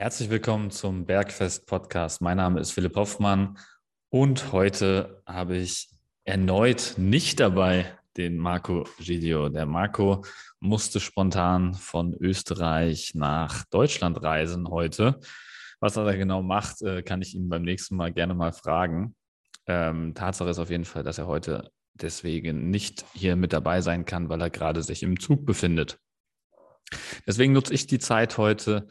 Herzlich willkommen zum Bergfest Podcast. Mein Name ist Philipp Hoffmann und heute habe ich erneut nicht dabei den Marco Gidio. Der Marco musste spontan von Österreich nach Deutschland reisen heute. Was er da genau macht, äh, kann ich ihn beim nächsten Mal gerne mal fragen. Ähm, Tatsache ist auf jeden Fall, dass er heute deswegen nicht hier mit dabei sein kann, weil er gerade sich im Zug befindet. Deswegen nutze ich die Zeit heute,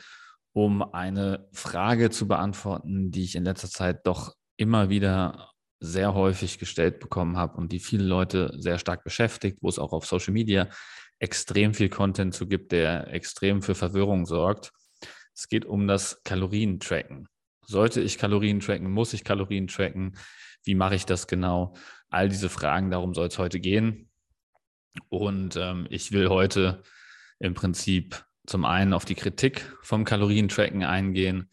um eine Frage zu beantworten, die ich in letzter Zeit doch immer wieder sehr häufig gestellt bekommen habe und die viele Leute sehr stark beschäftigt, wo es auch auf Social Media extrem viel Content zu gibt, der extrem für Verwirrung sorgt. Es geht um das Kalorientracken. Sollte ich Kalorien tracken? Muss ich Kalorien tracken? Wie mache ich das genau? All diese Fragen, darum soll es heute gehen. Und ähm, ich will heute im Prinzip zum einen auf die Kritik vom Kalorientracken eingehen,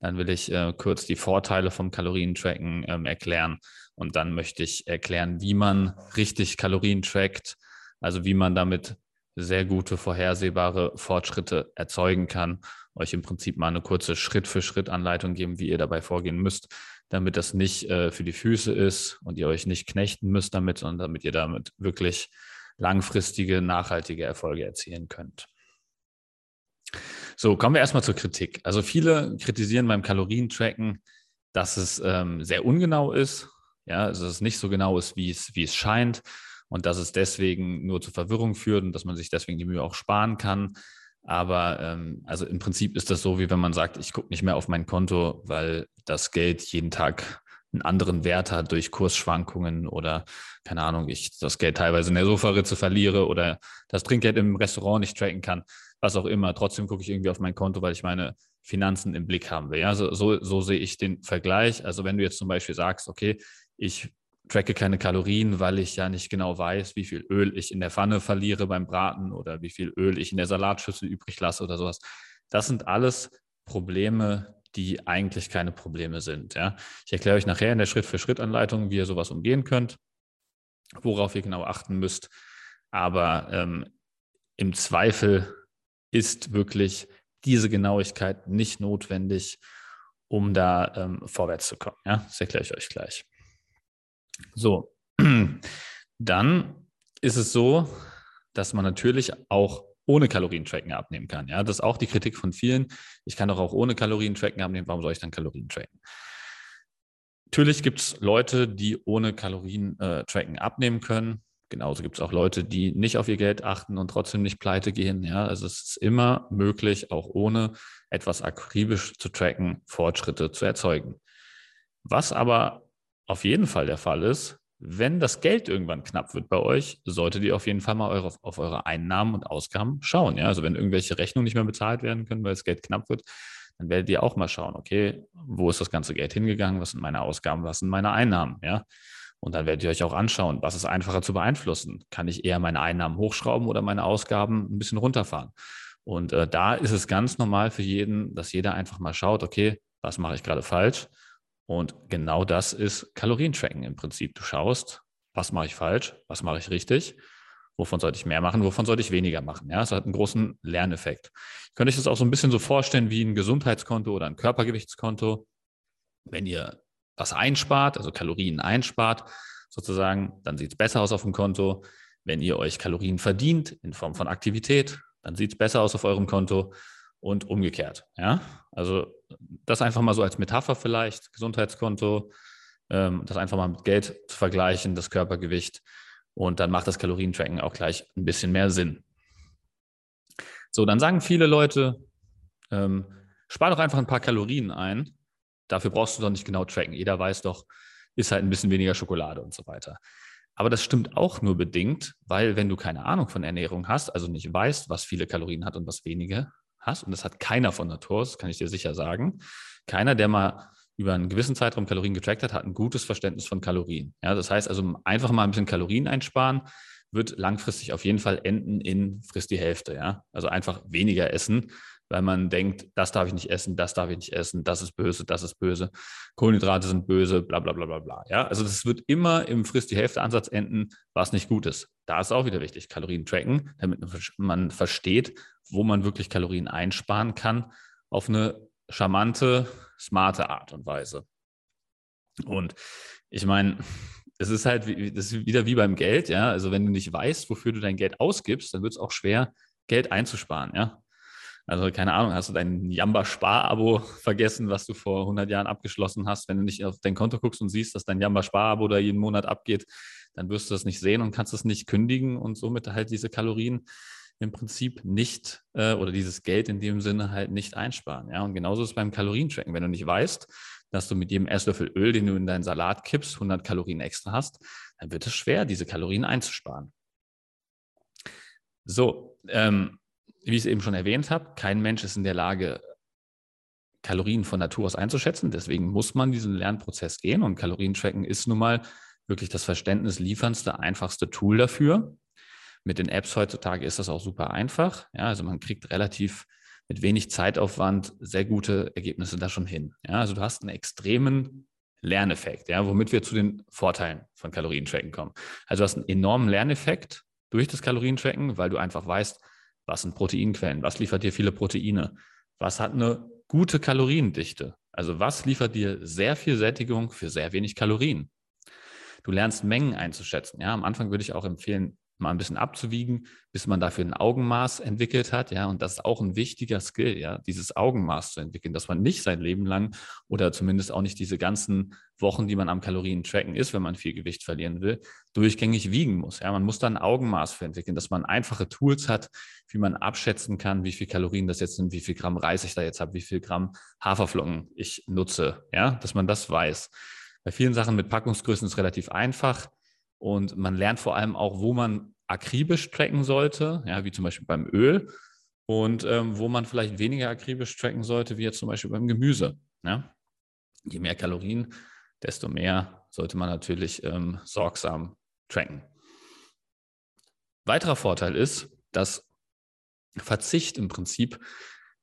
dann will ich äh, kurz die Vorteile vom Kalorientracken ähm, erklären und dann möchte ich erklären, wie man richtig Kalorien trackt, also wie man damit sehr gute vorhersehbare Fortschritte erzeugen kann. Euch im Prinzip mal eine kurze Schritt-für-Schritt-Anleitung geben, wie ihr dabei vorgehen müsst, damit das nicht äh, für die Füße ist und ihr euch nicht knechten müsst damit, sondern damit ihr damit wirklich langfristige, nachhaltige Erfolge erzielen könnt. So, kommen wir erstmal zur Kritik. Also viele kritisieren beim Kalorientracken, dass es ähm, sehr ungenau ist, ja, also dass es nicht so genau ist, wie es, wie es scheint und dass es deswegen nur zu Verwirrung führt und dass man sich deswegen die Mühe auch sparen kann. Aber ähm, also im Prinzip ist das so, wie wenn man sagt, ich gucke nicht mehr auf mein Konto, weil das Geld jeden Tag einen anderen Wert hat durch Kursschwankungen oder keine Ahnung, ich das Geld teilweise in der Sofaritze verliere oder das Trinkgeld im Restaurant nicht tracken kann was auch immer. Trotzdem gucke ich irgendwie auf mein Konto, weil ich meine Finanzen im Blick haben will. Ja, so, so, so sehe ich den Vergleich. Also wenn du jetzt zum Beispiel sagst, okay, ich tracke keine Kalorien, weil ich ja nicht genau weiß, wie viel Öl ich in der Pfanne verliere beim Braten oder wie viel Öl ich in der Salatschüssel übrig lasse oder sowas. Das sind alles Probleme, die eigentlich keine Probleme sind. Ja. Ich erkläre euch nachher in der Schritt-für-Schritt-Anleitung, wie ihr sowas umgehen könnt, worauf ihr genau achten müsst. Aber ähm, im Zweifel ist wirklich diese Genauigkeit nicht notwendig, um da ähm, vorwärts zu kommen. Ja, das erkläre ich euch gleich. So, dann ist es so, dass man natürlich auch ohne Kalorientracken abnehmen kann. Ja, das ist auch die Kritik von vielen. Ich kann doch auch ohne Kalorientracken abnehmen. Warum soll ich dann Kalorien tracken? Natürlich gibt es Leute, die ohne Kalorien-Tracken äh, abnehmen können. Genauso gibt es auch Leute, die nicht auf ihr Geld achten und trotzdem nicht pleite gehen. Ja, also es ist immer möglich, auch ohne etwas akribisch zu tracken, Fortschritte zu erzeugen. Was aber auf jeden Fall der Fall ist, wenn das Geld irgendwann knapp wird bei euch, solltet ihr auf jeden Fall mal eure, auf eure Einnahmen und Ausgaben schauen. Ja, also wenn irgendwelche Rechnungen nicht mehr bezahlt werden können, weil das Geld knapp wird, dann werdet ihr auch mal schauen, okay, wo ist das ganze Geld hingegangen? Was sind meine Ausgaben? Was sind meine Einnahmen? Ja, und dann werdet ihr euch auch anschauen, was ist einfacher zu beeinflussen. Kann ich eher meine Einnahmen hochschrauben oder meine Ausgaben ein bisschen runterfahren? Und äh, da ist es ganz normal für jeden, dass jeder einfach mal schaut, okay, was mache ich gerade falsch? Und genau das ist Kalorientracken im Prinzip. Du schaust, was mache ich falsch, was mache ich richtig, wovon sollte ich mehr machen, wovon sollte ich weniger machen. Ja, es hat einen großen Lerneffekt. Ich könnte euch das auch so ein bisschen so vorstellen wie ein Gesundheitskonto oder ein Körpergewichtskonto. Wenn ihr was einspart, also Kalorien einspart, sozusagen, dann sieht es besser aus auf dem Konto. Wenn ihr euch Kalorien verdient in Form von Aktivität, dann sieht es besser aus auf eurem Konto und umgekehrt. Ja, also das einfach mal so als Metapher vielleicht, Gesundheitskonto, ähm, das einfach mal mit Geld zu vergleichen, das Körpergewicht und dann macht das Kalorientracken auch gleich ein bisschen mehr Sinn. So, dann sagen viele Leute, ähm, spar doch einfach ein paar Kalorien ein Dafür brauchst du doch nicht genau tracken. Jeder weiß doch, ist halt ein bisschen weniger Schokolade und so weiter. Aber das stimmt auch nur bedingt, weil wenn du keine Ahnung von Ernährung hast, also nicht weißt, was viele Kalorien hat und was wenige hast, und das hat keiner von Natur, das kann ich dir sicher sagen, keiner, der mal über einen gewissen Zeitraum Kalorien getrackt hat, hat ein gutes Verständnis von Kalorien. Ja, das heißt also einfach mal ein bisschen Kalorien einsparen, wird langfristig auf jeden Fall enden in frisst die Hälfte. Ja, also einfach weniger essen, weil man denkt, das darf ich nicht essen, das darf ich nicht essen, das ist böse, das ist böse, Kohlenhydrate sind böse, bla bla bla bla bla. Ja, also das wird immer im Frisst die Hälfte Ansatz enden, was nicht gut ist. Da ist auch wieder wichtig, Kalorien tracken, damit man versteht, wo man wirklich Kalorien einsparen kann auf eine charmante, smarte Art und Weise. Und ich meine, es ist halt das ist wieder wie beim Geld, ja. Also wenn du nicht weißt, wofür du dein Geld ausgibst, dann wird es auch schwer, Geld einzusparen, ja. Also keine Ahnung, hast du dein Jamba-Spar-Abo vergessen, was du vor 100 Jahren abgeschlossen hast? Wenn du nicht auf dein Konto guckst und siehst, dass dein Jamba-Spar-Abo da jeden Monat abgeht, dann wirst du das nicht sehen und kannst es nicht kündigen und somit halt diese Kalorien im Prinzip nicht äh, oder dieses Geld in dem Sinne halt nicht einsparen. Ja, und genauso ist es beim Kalorientracken. Wenn du nicht weißt, dass du mit jedem Esslöffel Öl, den du in deinen Salat kippst, 100 Kalorien extra hast, dann wird es schwer, diese Kalorien einzusparen. So, ähm, wie ich es eben schon erwähnt habe, kein Mensch ist in der Lage, Kalorien von Natur aus einzuschätzen. Deswegen muss man diesen Lernprozess gehen und Kalorientracken ist nun mal wirklich das Verständnis lieferndste, einfachste Tool dafür. Mit den Apps heutzutage ist das auch super einfach. Ja, also man kriegt relativ mit wenig Zeitaufwand sehr gute Ergebnisse da schon hin. Ja, also du hast einen extremen Lerneffekt, ja, womit wir zu den Vorteilen von Kalorientracken kommen. Also du hast einen enormen Lerneffekt durch das Kalorientracken, weil du einfach weißt, was sind Proteinquellen? Was liefert dir viele Proteine? Was hat eine gute Kaloriendichte? Also was liefert dir sehr viel Sättigung für sehr wenig Kalorien? Du lernst Mengen einzuschätzen. Ja, am Anfang würde ich auch empfehlen, mal ein bisschen abzuwiegen, bis man dafür ein Augenmaß entwickelt hat. Ja, und das ist auch ein wichtiger Skill, ja, dieses Augenmaß zu entwickeln, dass man nicht sein Leben lang oder zumindest auch nicht diese ganzen Wochen, die man am Kalorien tracken ist, wenn man viel Gewicht verlieren will, durchgängig wiegen muss. Ja, man muss da ein Augenmaß für entwickeln, dass man einfache Tools hat, wie man abschätzen kann, wie viel Kalorien das jetzt sind, wie viel Gramm Reis ich da jetzt habe, wie viel Gramm Haferflocken ich nutze. Ja, dass man das weiß. Bei vielen Sachen mit Packungsgrößen ist es relativ einfach und man lernt vor allem auch, wo man akribisch tracken sollte, ja, wie zum Beispiel beim Öl und ähm, wo man vielleicht weniger akribisch tracken sollte, wie jetzt zum Beispiel beim Gemüse. Ja. Je mehr Kalorien, desto mehr sollte man natürlich ähm, sorgsam tracken. Weiterer Vorteil ist, dass Verzicht im Prinzip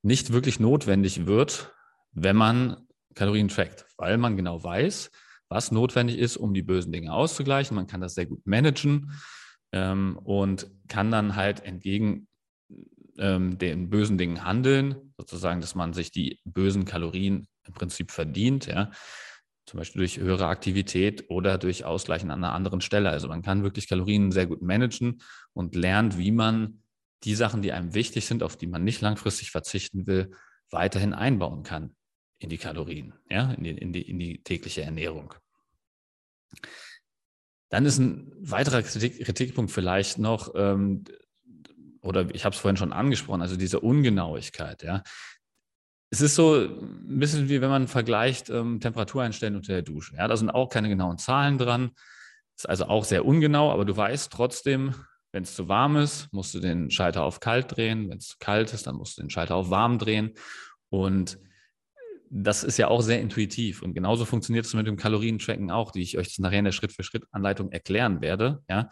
nicht wirklich notwendig wird, wenn man Kalorien trackt, weil man genau weiß, was notwendig ist, um die bösen Dinge auszugleichen. Man kann das sehr gut managen ähm, und kann dann halt entgegen ähm, den bösen Dingen handeln, sozusagen, dass man sich die bösen Kalorien im Prinzip verdient, ja. Zum Beispiel durch höhere Aktivität oder durch Ausgleichen an einer anderen Stelle. Also man kann wirklich Kalorien sehr gut managen und lernt, wie man die Sachen, die einem wichtig sind, auf die man nicht langfristig verzichten will, weiterhin einbauen kann in die Kalorien, ja, in die, in die, in die tägliche Ernährung. Dann ist ein weiterer Kritik, Kritikpunkt vielleicht noch, ähm, oder ich habe es vorhin schon angesprochen, also diese Ungenauigkeit, ja. Es ist so ein bisschen wie wenn man vergleicht ähm, Temperatur einstellen unter der Dusche. Ja, da sind auch keine genauen Zahlen dran. Ist also auch sehr ungenau, aber du weißt trotzdem, wenn es zu warm ist, musst du den Schalter auf kalt drehen. Wenn es zu kalt ist, dann musst du den Schalter auf warm drehen. Und das ist ja auch sehr intuitiv und genauso funktioniert es mit dem Kalorientracken auch, die ich euch nachher in der Schritt-für-Schritt-Anleitung erklären werde. Ja,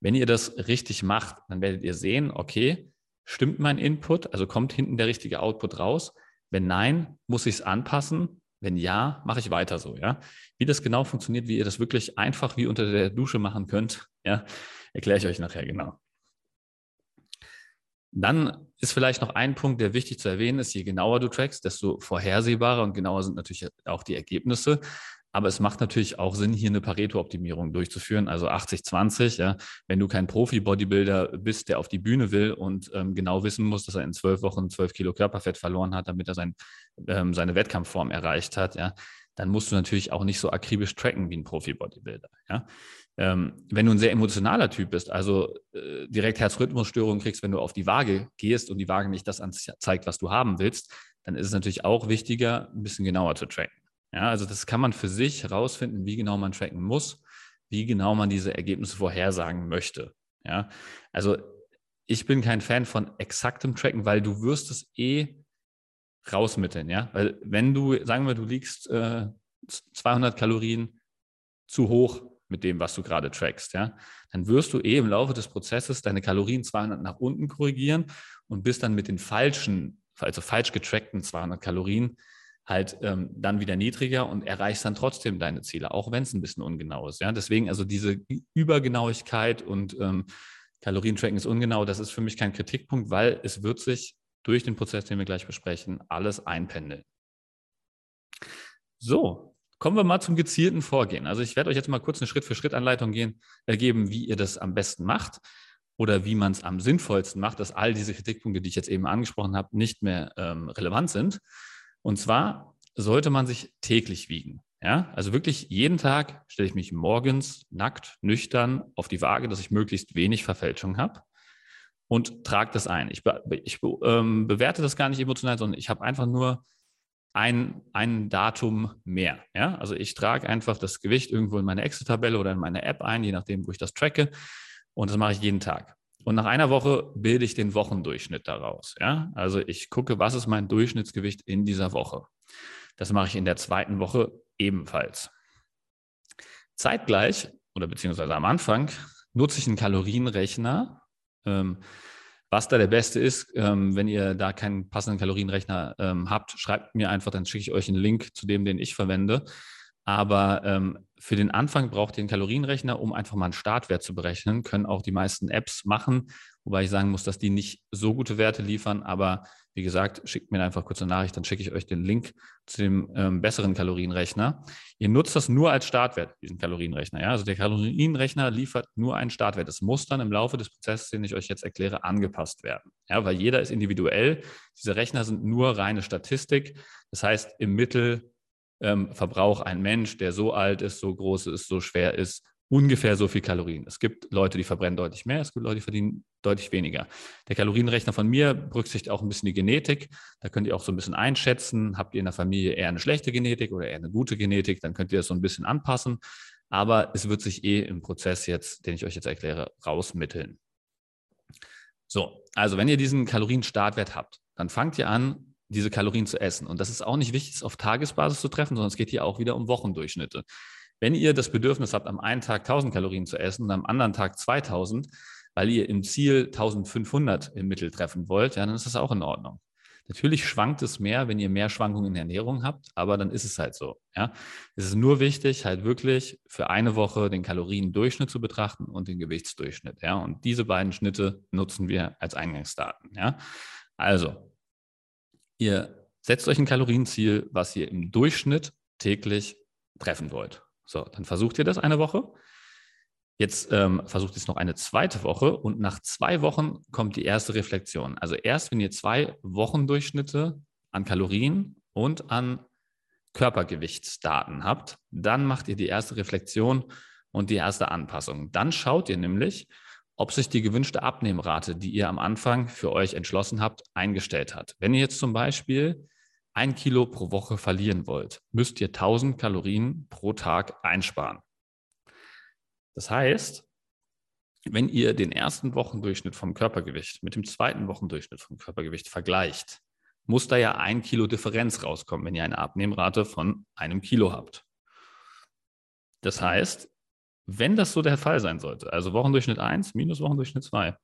wenn ihr das richtig macht, dann werdet ihr sehen, okay, stimmt mein Input, also kommt hinten der richtige Output raus. Wenn nein, muss ich es anpassen. Wenn ja, mache ich weiter so. Ja, wie das genau funktioniert, wie ihr das wirklich einfach wie unter der Dusche machen könnt, ja, erkläre ich euch nachher genau. Dann ist vielleicht noch ein Punkt, der wichtig zu erwähnen ist, je genauer du trackst, desto vorhersehbarer und genauer sind natürlich auch die Ergebnisse. Aber es macht natürlich auch Sinn, hier eine Pareto-Optimierung durchzuführen, also 80-20. Ja. Wenn du kein Profi-Bodybuilder bist, der auf die Bühne will und ähm, genau wissen muss, dass er in zwölf Wochen zwölf Kilo Körperfett verloren hat, damit er sein, ähm, seine Wettkampfform erreicht hat, ja, dann musst du natürlich auch nicht so akribisch tracken wie ein Profi-Bodybuilder. Ja. Ähm, wenn du ein sehr emotionaler Typ bist, also äh, direkt Herzrhythmusstörungen kriegst, wenn du auf die Waage gehst und die Waage nicht das anzeigt, was du haben willst, dann ist es natürlich auch wichtiger, ein bisschen genauer zu tracken. Ja, also das kann man für sich herausfinden, wie genau man tracken muss, wie genau man diese Ergebnisse vorhersagen möchte. Ja, also ich bin kein Fan von exaktem Tracken, weil du wirst es eh rausmitteln. Ja, weil wenn du, sagen wir, du liegst äh, 200 Kalorien zu hoch mit dem, was du gerade trackst, ja, dann wirst du eh im Laufe des Prozesses deine Kalorien 200 nach unten korrigieren und bist dann mit den falschen, also falsch getrackten 200 Kalorien halt ähm, dann wieder niedriger und erreichst dann trotzdem deine Ziele, auch wenn es ein bisschen ungenau ist. Ja, deswegen also diese Übergenauigkeit und ähm, Kalorientracken ist ungenau, das ist für mich kein Kritikpunkt, weil es wird sich durch den Prozess, den wir gleich besprechen, alles einpendeln. So, kommen wir mal zum gezielten Vorgehen. Also ich werde euch jetzt mal kurz eine Schritt-für-Schritt-Anleitung geben, äh, wie ihr das am besten macht oder wie man es am sinnvollsten macht, dass all diese Kritikpunkte, die ich jetzt eben angesprochen habe, nicht mehr ähm, relevant sind. Und zwar sollte man sich täglich wiegen. Ja, also wirklich jeden Tag stelle ich mich morgens nackt, nüchtern auf die Waage, dass ich möglichst wenig Verfälschung habe und trage das ein. Ich, be ich be ähm, bewerte das gar nicht emotional, sondern ich habe einfach nur ein, ein Datum mehr. Ja? Also ich trage einfach das Gewicht irgendwo in meine Excel-Tabelle oder in meine App ein, je nachdem, wo ich das tracke. Und das mache ich jeden Tag. Und nach einer Woche bilde ich den Wochendurchschnitt daraus. Ja? Also ich gucke, was ist mein Durchschnittsgewicht in dieser Woche. Das mache ich in der zweiten Woche ebenfalls. Zeitgleich oder beziehungsweise am Anfang nutze ich einen Kalorienrechner. Ähm, was da der beste ist, ähm, wenn ihr da keinen passenden Kalorienrechner ähm, habt, schreibt mir einfach, dann schicke ich euch einen Link zu dem, den ich verwende. Aber ähm, für den Anfang braucht ihr einen Kalorienrechner, um einfach mal einen Startwert zu berechnen. Können auch die meisten Apps machen, wobei ich sagen muss, dass die nicht so gute Werte liefern. Aber wie gesagt, schickt mir einfach kurz eine Nachricht, dann schicke ich euch den Link zu dem ähm, besseren Kalorienrechner. Ihr nutzt das nur als Startwert, diesen Kalorienrechner. Ja? Also der Kalorienrechner liefert nur einen Startwert. Es muss dann im Laufe des Prozesses, den ich euch jetzt erkläre, angepasst werden. Ja, weil jeder ist individuell. Diese Rechner sind nur reine Statistik. Das heißt, im Mittel ähm, verbraucht ein Mensch, der so alt ist, so groß ist, so schwer ist, ungefähr so viel Kalorien. Es gibt Leute, die verbrennen deutlich mehr, es gibt Leute, die verdienen deutlich weniger. Der Kalorienrechner von mir berücksichtigt auch ein bisschen die Genetik. Da könnt ihr auch so ein bisschen einschätzen, habt ihr in der Familie eher eine schlechte Genetik oder eher eine gute Genetik, dann könnt ihr das so ein bisschen anpassen. Aber es wird sich eh im Prozess jetzt, den ich euch jetzt erkläre, rausmitteln. So, also wenn ihr diesen Kalorienstartwert habt, dann fangt ihr an, diese Kalorien zu essen. Und das ist auch nicht wichtig, es auf Tagesbasis zu treffen, sondern es geht hier auch wieder um Wochendurchschnitte. Wenn ihr das Bedürfnis habt, am einen Tag 1000 Kalorien zu essen und am anderen Tag 2000, weil ihr im Ziel 1500 im Mittel treffen wollt, ja, dann ist das auch in Ordnung. Natürlich schwankt es mehr, wenn ihr mehr Schwankungen in der Ernährung habt, aber dann ist es halt so. Ja. Es ist nur wichtig, halt wirklich für eine Woche den Kaloriendurchschnitt zu betrachten und den Gewichtsdurchschnitt. Ja. Und diese beiden Schnitte nutzen wir als Eingangsdaten. Ja. Also, Ihr setzt euch ein Kalorienziel, was ihr im Durchschnitt täglich treffen wollt. So, dann versucht ihr das eine Woche. Jetzt ähm, versucht es noch eine zweite Woche und nach zwei Wochen kommt die erste Reflexion. Also erst, wenn ihr zwei Wochendurchschnitte an Kalorien und an Körpergewichtsdaten habt, dann macht ihr die erste Reflexion und die erste Anpassung. Dann schaut ihr nämlich, ob sich die gewünschte Abnehmrate, die ihr am Anfang für euch entschlossen habt, eingestellt hat. Wenn ihr jetzt zum Beispiel ein Kilo pro Woche verlieren wollt, müsst ihr 1000 Kalorien pro Tag einsparen. Das heißt, wenn ihr den ersten Wochendurchschnitt vom Körpergewicht mit dem zweiten Wochendurchschnitt vom Körpergewicht vergleicht, muss da ja ein Kilo Differenz rauskommen, wenn ihr eine Abnehmrate von einem Kilo habt. Das heißt, wenn das so der Fall sein sollte, also Wochendurchschnitt 1 minus Wochendurchschnitt 2,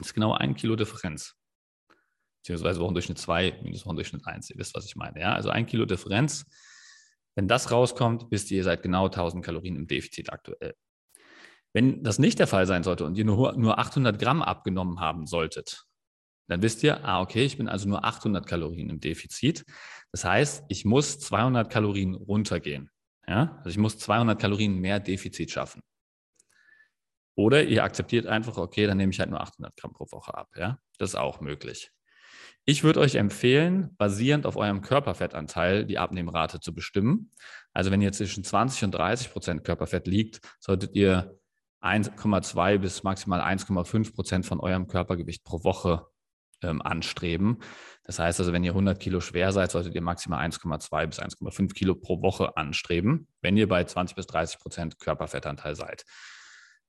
ist genau ein Kilo Differenz. Beziehungsweise Wochendurchschnitt 2 minus Wochendurchschnitt 1. Ihr wisst, was ich meine. Ja? Also ein Kilo Differenz. Wenn das rauskommt, wisst ihr, ihr seid genau 1000 Kalorien im Defizit aktuell. Wenn das nicht der Fall sein sollte und ihr nur, nur 800 Gramm abgenommen haben solltet, dann wisst ihr, ah, okay, ich bin also nur 800 Kalorien im Defizit. Das heißt, ich muss 200 Kalorien runtergehen. Ja? Also ich muss 200 Kalorien mehr Defizit schaffen. Oder ihr akzeptiert einfach, okay, dann nehme ich halt nur 800 Gramm pro Woche ab. Ja? Das ist auch möglich. Ich würde euch empfehlen, basierend auf eurem Körperfettanteil die Abnehmrate zu bestimmen. Also wenn ihr zwischen 20 und 30 Prozent Körperfett liegt, solltet ihr 1,2 bis maximal 1,5 Prozent von eurem Körpergewicht pro Woche ähm, anstreben. Das heißt also, wenn ihr 100 Kilo schwer seid, solltet ihr maximal 1,2 bis 1,5 Kilo pro Woche anstreben, wenn ihr bei 20 bis 30 Prozent Körperfettanteil seid.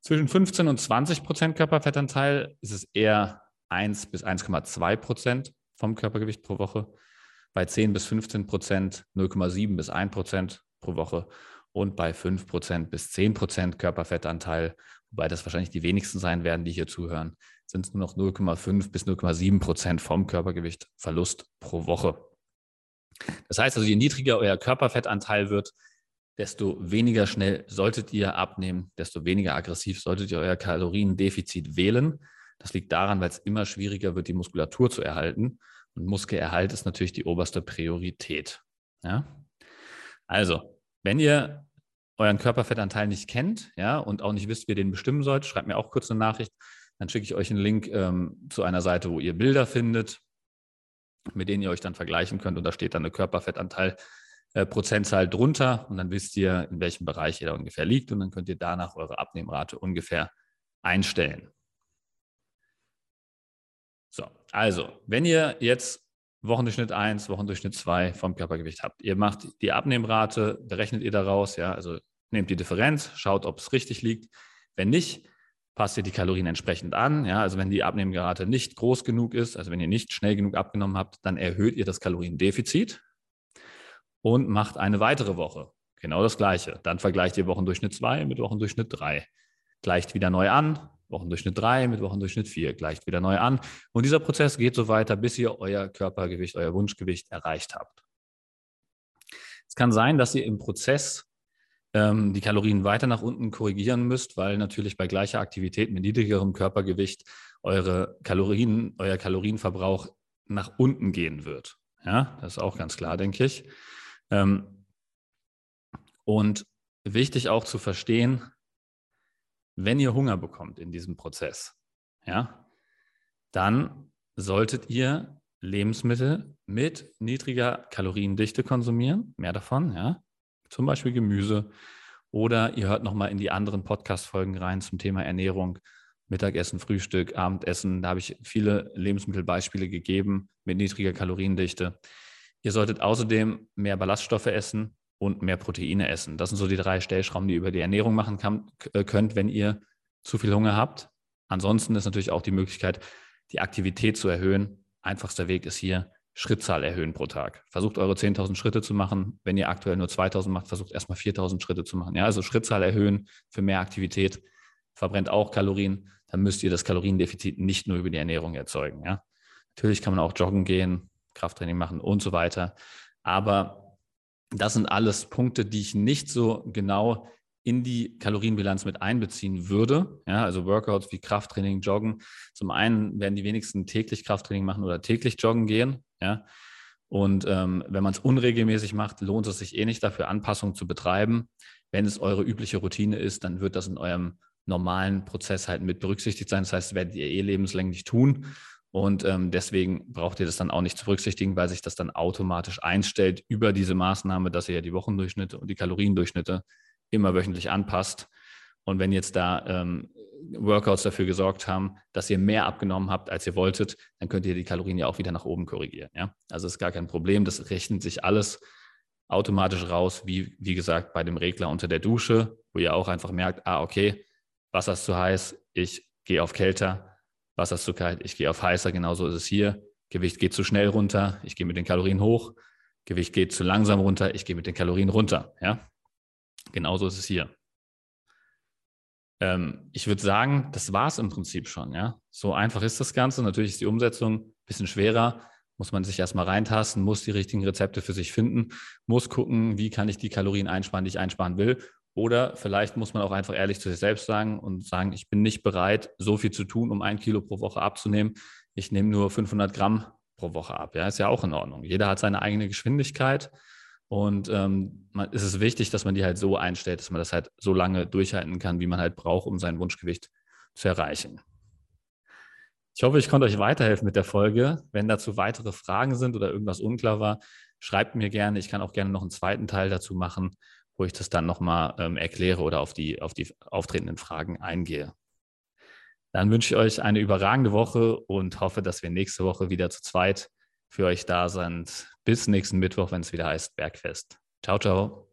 Zwischen 15 und 20 Prozent Körperfettanteil ist es eher 1 bis 1,2 Prozent vom Körpergewicht pro Woche. Bei 10 bis 15 Prozent 0,7 bis 1 Prozent pro Woche und bei 5 Prozent bis 10 Prozent Körperfettanteil, wobei das wahrscheinlich die wenigsten sein werden, die hier zuhören, sind es nur noch 0,5 bis 0,7 Prozent vom Körpergewicht Verlust pro Woche. Das heißt also, je niedriger euer Körperfettanteil wird, desto weniger schnell solltet ihr abnehmen, desto weniger aggressiv solltet ihr euer Kaloriendefizit wählen. Das liegt daran, weil es immer schwieriger wird, die Muskulatur zu erhalten. Und Muskelerhalt ist natürlich die oberste Priorität. Ja? Also, wenn ihr euren Körperfettanteil nicht kennt, ja, und auch nicht wisst, wie ihr den bestimmen sollt, schreibt mir auch kurz eine Nachricht. Dann schicke ich euch einen Link ähm, zu einer Seite, wo ihr Bilder findet, mit denen ihr euch dann vergleichen könnt. Und da steht dann eine Körperfettanteil äh, Prozentzahl drunter. Und dann wisst ihr, in welchem Bereich ihr da ungefähr liegt. Und dann könnt ihr danach eure Abnehmrate ungefähr einstellen. So, also, wenn ihr jetzt Wochendurchschnitt 1, Wochendurchschnitt 2 vom Körpergewicht habt. Ihr macht die Abnehmrate, berechnet ihr daraus, ja, also nehmt die Differenz, schaut, ob es richtig liegt. Wenn nicht, passt ihr die Kalorien entsprechend an. Ja, also wenn die Abnehmrate nicht groß genug ist, also wenn ihr nicht schnell genug abgenommen habt, dann erhöht ihr das Kaloriendefizit und macht eine weitere Woche. Genau das Gleiche. Dann vergleicht ihr Wochendurchschnitt 2 mit Wochendurchschnitt 3. Gleicht wieder neu an, Wochendurchschnitt 3 mit Wochendurchschnitt 4, gleicht wieder neu an. Und dieser Prozess geht so weiter, bis ihr euer Körpergewicht, euer Wunschgewicht erreicht habt. Es kann sein, dass ihr im Prozess die Kalorien weiter nach unten korrigieren müsst, weil natürlich bei gleicher Aktivität mit niedrigerem Körpergewicht eure Kalorien, euer Kalorienverbrauch nach unten gehen wird. Ja, das ist auch ganz klar, denke ich. Ähm, und wichtig auch zu verstehen, wenn ihr Hunger bekommt in diesem Prozess, ja, dann solltet ihr Lebensmittel mit niedriger Kaloriendichte konsumieren, mehr davon, ja, zum Beispiel Gemüse. Oder ihr hört nochmal in die anderen Podcast-Folgen rein zum Thema Ernährung, Mittagessen, Frühstück, Abendessen. Da habe ich viele Lebensmittelbeispiele gegeben mit niedriger Kaloriendichte. Ihr solltet außerdem mehr Ballaststoffe essen, und mehr Proteine essen. Das sind so die drei Stellschrauben, die ihr über die Ernährung machen kann, äh, könnt, wenn ihr zu viel Hunger habt. Ansonsten ist natürlich auch die Möglichkeit, die Aktivität zu erhöhen. Einfachster Weg ist hier Schrittzahl erhöhen pro Tag. Versucht eure 10.000 Schritte zu machen. Wenn ihr aktuell nur 2.000 macht, versucht erstmal 4.000 Schritte zu machen. Ja, also Schrittzahl erhöhen für mehr Aktivität verbrennt auch Kalorien. Dann müsst ihr das Kaloriendefizit nicht nur über die Ernährung erzeugen. Ja, natürlich kann man auch joggen gehen, Krafttraining machen und so weiter. Aber das sind alles Punkte, die ich nicht so genau in die Kalorienbilanz mit einbeziehen würde. Ja, also Workouts wie Krafttraining, Joggen. Zum einen werden die wenigsten täglich Krafttraining machen oder täglich joggen gehen. Ja. Und ähm, wenn man es unregelmäßig macht, lohnt es sich eh nicht dafür, Anpassungen zu betreiben. Wenn es eure übliche Routine ist, dann wird das in eurem normalen Prozess halt mit berücksichtigt sein. Das heißt, werdet ihr eh lebenslänglich tun. Und ähm, deswegen braucht ihr das dann auch nicht zu berücksichtigen, weil sich das dann automatisch einstellt über diese Maßnahme, dass ihr ja die Wochendurchschnitte und die Kaloriendurchschnitte immer wöchentlich anpasst. Und wenn jetzt da ähm, Workouts dafür gesorgt haben, dass ihr mehr abgenommen habt, als ihr wolltet, dann könnt ihr die Kalorien ja auch wieder nach oben korrigieren. Ja? Also ist gar kein Problem. Das rechnet sich alles automatisch raus, wie, wie gesagt, bei dem Regler unter der Dusche, wo ihr auch einfach merkt, ah, okay, Wasser ist zu heiß, ich gehe auf kälter, Wasser ist zu kalt, ich gehe auf heißer, genauso ist es hier. Gewicht geht zu schnell runter, ich gehe mit den Kalorien hoch. Gewicht geht zu langsam runter, ich gehe mit den Kalorien runter. Ja? Genauso ist es hier. Ähm, ich würde sagen, das war es im Prinzip schon. Ja? So einfach ist das Ganze. Natürlich ist die Umsetzung ein bisschen schwerer. Muss man sich erstmal reintasten, muss die richtigen Rezepte für sich finden, muss gucken, wie kann ich die Kalorien einsparen, die ich einsparen will oder vielleicht muss man auch einfach ehrlich zu sich selbst sagen und sagen, ich bin nicht bereit, so viel zu tun, um ein Kilo pro Woche abzunehmen. Ich nehme nur 500 Gramm pro Woche ab. Ja, ist ja auch in Ordnung. Jeder hat seine eigene Geschwindigkeit. Und ähm, man, ist es wichtig, dass man die halt so einstellt, dass man das halt so lange durchhalten kann, wie man halt braucht, um sein Wunschgewicht zu erreichen. Ich hoffe, ich konnte euch weiterhelfen mit der Folge. Wenn dazu weitere Fragen sind oder irgendwas unklar war, schreibt mir gerne. Ich kann auch gerne noch einen zweiten Teil dazu machen wo ich das dann nochmal ähm, erkläre oder auf die, auf die auftretenden Fragen eingehe. Dann wünsche ich euch eine überragende Woche und hoffe, dass wir nächste Woche wieder zu zweit für euch da sind. Bis nächsten Mittwoch, wenn es wieder heißt Bergfest. Ciao, ciao.